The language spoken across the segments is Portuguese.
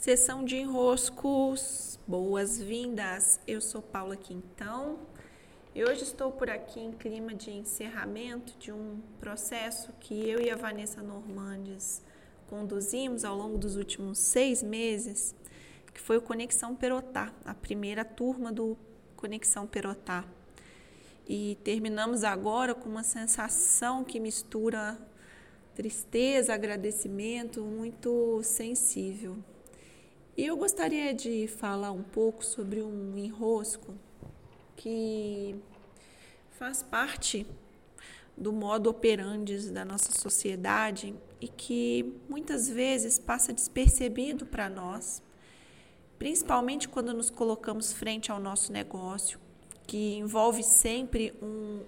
Sessão de enroscos, boas-vindas. Eu sou Paula Quintão e hoje estou por aqui em clima de encerramento de um processo que eu e a Vanessa Normandes conduzimos ao longo dos últimos seis meses, que foi o Conexão Perotá, a primeira turma do Conexão Perotá. E terminamos agora com uma sensação que mistura tristeza, agradecimento, muito sensível. E eu gostaria de falar um pouco sobre um enrosco que faz parte do modo operandi da nossa sociedade e que muitas vezes passa despercebido para nós, principalmente quando nos colocamos frente ao nosso negócio, que envolve sempre um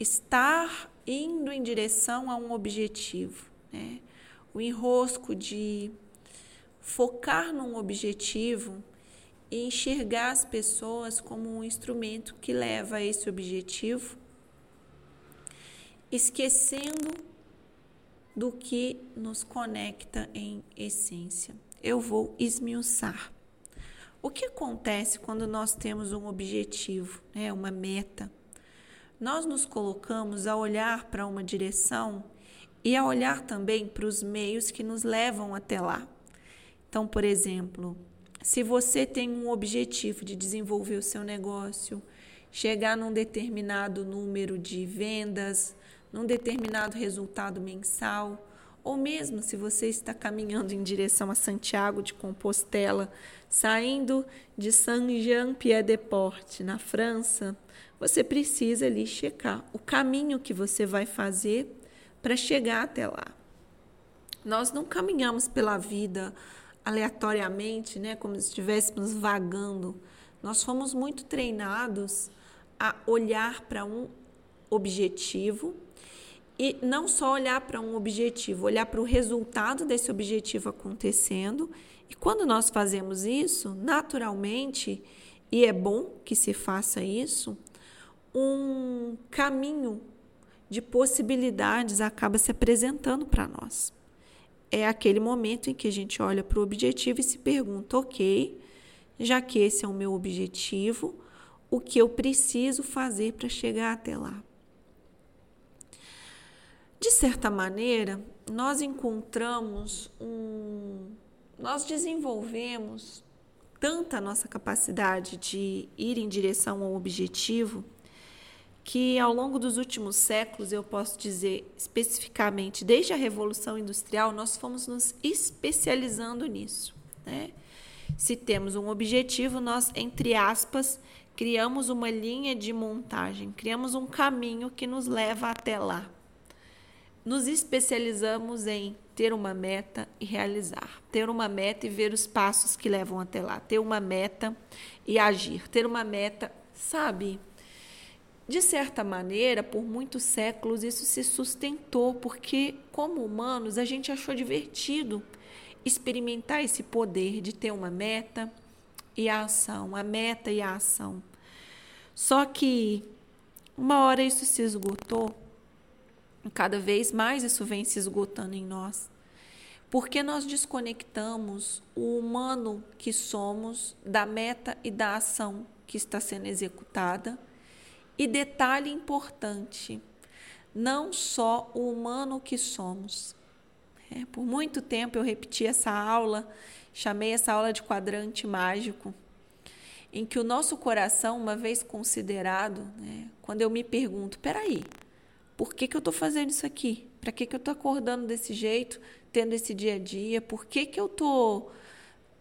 estar indo em direção a um objetivo, né? O enrosco de focar num objetivo e enxergar as pessoas como um instrumento que leva a esse objetivo, esquecendo do que nos conecta em essência. Eu vou esmiuçar. O que acontece quando nós temos um objetivo, né, uma meta? Nós nos colocamos a olhar para uma direção e a olhar também para os meios que nos levam até lá. Então, por exemplo, se você tem um objetivo de desenvolver o seu negócio, chegar num determinado número de vendas, num determinado resultado mensal, ou mesmo se você está caminhando em direção a Santiago de Compostela, saindo de Saint-Jean-Pied-de-Port, na França, você precisa ali checar o caminho que você vai fazer para chegar até lá. Nós não caminhamos pela vida aleatoriamente, né, como se estivéssemos vagando. Nós fomos muito treinados a olhar para um objetivo e não só olhar para um objetivo, olhar para o resultado desse objetivo acontecendo. E quando nós fazemos isso, naturalmente, e é bom que se faça isso, um caminho de possibilidades acaba se apresentando para nós é aquele momento em que a gente olha para o objetivo e se pergunta: ok, já que esse é o meu objetivo, o que eu preciso fazer para chegar até lá? De certa maneira, nós encontramos um. Nós desenvolvemos tanta nossa capacidade de ir em direção ao objetivo que ao longo dos últimos séculos, eu posso dizer especificamente, desde a Revolução Industrial, nós fomos nos especializando nisso. Né? Se temos um objetivo, nós, entre aspas, criamos uma linha de montagem, criamos um caminho que nos leva até lá. Nos especializamos em ter uma meta e realizar, ter uma meta e ver os passos que levam até lá, ter uma meta e agir, ter uma meta, sabe? De certa maneira, por muitos séculos, isso se sustentou, porque, como humanos, a gente achou divertido experimentar esse poder de ter uma meta e a ação, a meta e a ação. Só que uma hora isso se esgotou, cada vez mais isso vem se esgotando em nós, porque nós desconectamos o humano que somos da meta e da ação que está sendo executada e detalhe importante: não só o humano que somos. É, por muito tempo eu repeti essa aula, chamei essa aula de quadrante mágico, em que o nosso coração, uma vez considerado, né, quando eu me pergunto: peraí, por que, que eu estou fazendo isso aqui? Para que, que eu estou acordando desse jeito, tendo esse dia a dia? Por que, que eu estou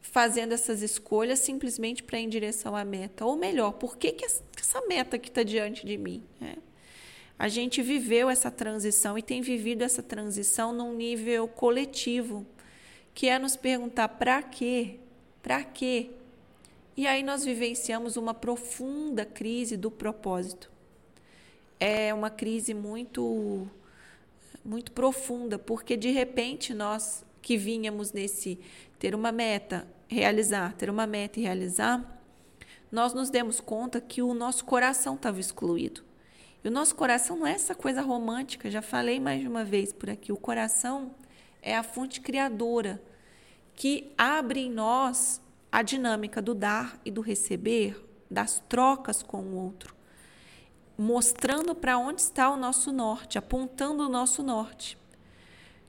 fazendo essas escolhas simplesmente para ir em direção à meta? Ou melhor, por que, que essa meta que está diante de mim? É. A gente viveu essa transição e tem vivido essa transição num nível coletivo, que é nos perguntar para quê? Para quê? E aí nós vivenciamos uma profunda crise do propósito. É uma crise muito muito profunda, porque de repente nós que vínhamos nesse ter uma meta, realizar, ter uma meta e realizar, nós nos demos conta que o nosso coração estava excluído. E o nosso coração não é essa coisa romântica, já falei mais de uma vez por aqui. O coração é a fonte criadora que abre em nós a dinâmica do dar e do receber, das trocas com o outro, mostrando para onde está o nosso norte, apontando o nosso norte.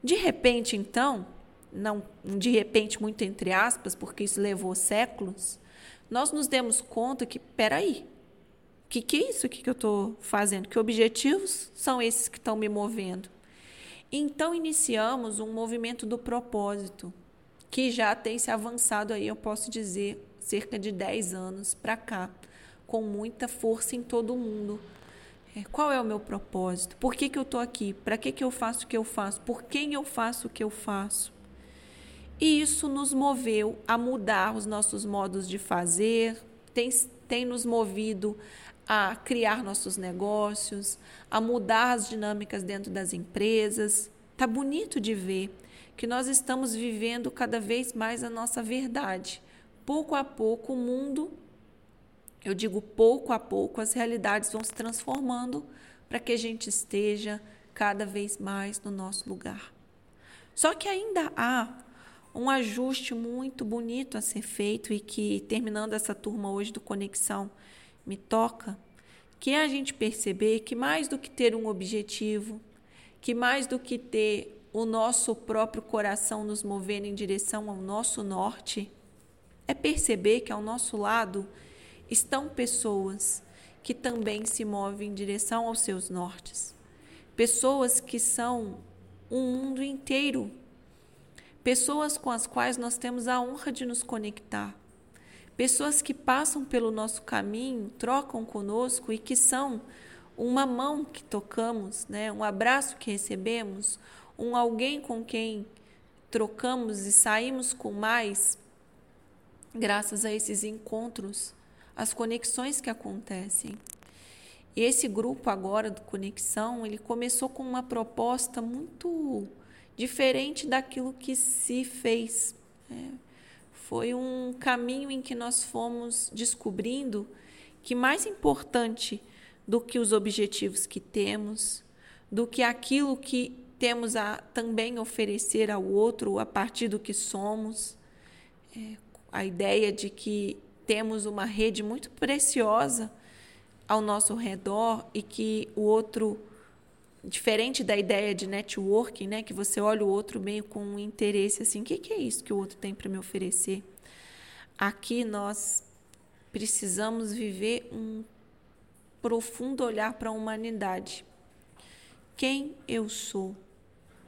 De repente, então, não de repente muito entre aspas, porque isso levou séculos, nós nos demos conta que, peraí, o que, que é isso que, eu estou fazendo? Que objetivos são esses que estão me movendo? Então iniciamos um movimento do propósito, que já tem se avançado aí, eu posso dizer, cerca de 10 anos para cá, com muita força em todo o mundo. É, qual é o meu propósito? Por que, que eu estou aqui? Para que, que eu faço o que eu faço? Por quem eu faço o que eu faço? E isso nos moveu a mudar os nossos modos de fazer, tem, tem nos movido a criar nossos negócios, a mudar as dinâmicas dentro das empresas. Tá bonito de ver que nós estamos vivendo cada vez mais a nossa verdade. Pouco a pouco o mundo, eu digo pouco a pouco, as realidades vão se transformando para que a gente esteja cada vez mais no nosso lugar. Só que ainda há um ajuste muito bonito a ser feito e que, terminando essa turma hoje do Conexão, me toca, que é a gente perceber que mais do que ter um objetivo, que mais do que ter o nosso próprio coração nos movendo em direção ao nosso norte, é perceber que ao nosso lado estão pessoas que também se movem em direção aos seus nortes. Pessoas que são um mundo inteiro. Pessoas com as quais nós temos a honra de nos conectar. Pessoas que passam pelo nosso caminho, trocam conosco e que são uma mão que tocamos, né? um abraço que recebemos, um alguém com quem trocamos e saímos com mais, graças a esses encontros, as conexões que acontecem. Esse grupo agora do Conexão, ele começou com uma proposta muito diferente daquilo que se fez. Né? Foi um caminho em que nós fomos descobrindo que mais importante do que os objetivos que temos, do que aquilo que temos a também oferecer ao outro a partir do que somos, é, a ideia de que temos uma rede muito preciosa ao nosso redor e que o outro diferente da ideia de networking, né, que você olha o outro meio com um interesse assim, o que, que é isso que o outro tem para me oferecer? Aqui nós precisamos viver um profundo olhar para a humanidade. Quem eu sou?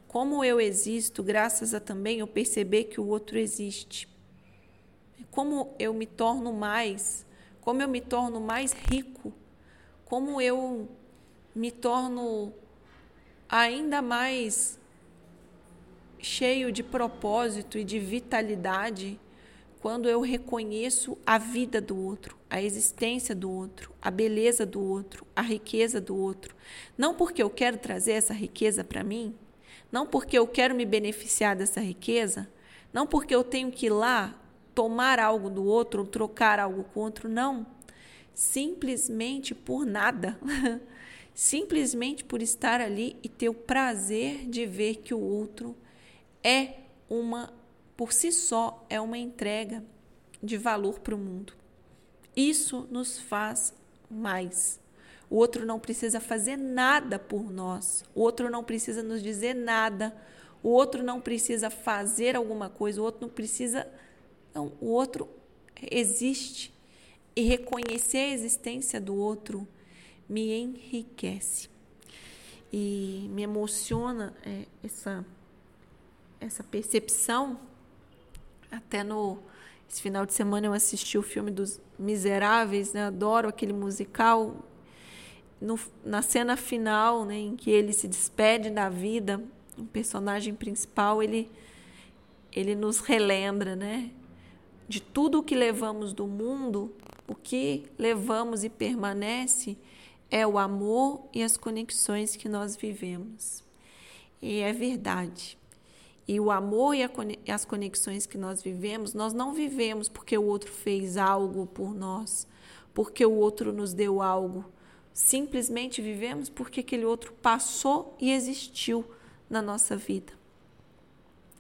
Como eu existo, graças a também eu perceber que o outro existe. Como eu me torno mais, como eu me torno mais rico, como eu me torno ainda mais cheio de propósito e de vitalidade quando eu reconheço a vida do outro, a existência do outro, a beleza do outro, a riqueza do outro. Não porque eu quero trazer essa riqueza para mim, não porque eu quero me beneficiar dessa riqueza, não porque eu tenho que ir lá tomar algo do outro ou trocar algo com outro, não. Simplesmente por nada. simplesmente por estar ali e ter o prazer de ver que o outro é uma, por si só, é uma entrega de valor para o mundo. Isso nos faz mais. O outro não precisa fazer nada por nós. O outro não precisa nos dizer nada. O outro não precisa fazer alguma coisa. O outro não precisa. Não, o outro existe. E reconhecer a existência do outro me enriquece. E me emociona é, essa, essa percepção. Até no esse final de semana eu assisti o filme dos Miseráveis, né? adoro aquele musical. No, na cena final, né, em que ele se despede da vida, o personagem principal, ele, ele nos relembra, né? De tudo o que levamos do mundo, o que levamos e permanece é o amor e as conexões que nós vivemos. E é verdade. E o amor e as conexões que nós vivemos, nós não vivemos porque o outro fez algo por nós, porque o outro nos deu algo. Simplesmente vivemos porque aquele outro passou e existiu na nossa vida.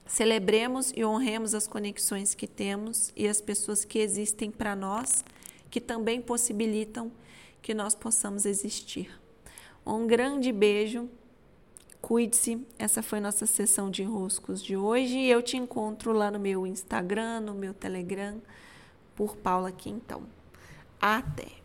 Celebremos e honremos as conexões que temos e as pessoas que existem para nós, que também possibilitam que nós possamos existir. Um grande beijo. Cuide-se. Essa foi nossa sessão de enroscos de hoje e eu te encontro lá no meu Instagram, no meu Telegram, por Paula Quintão. Até!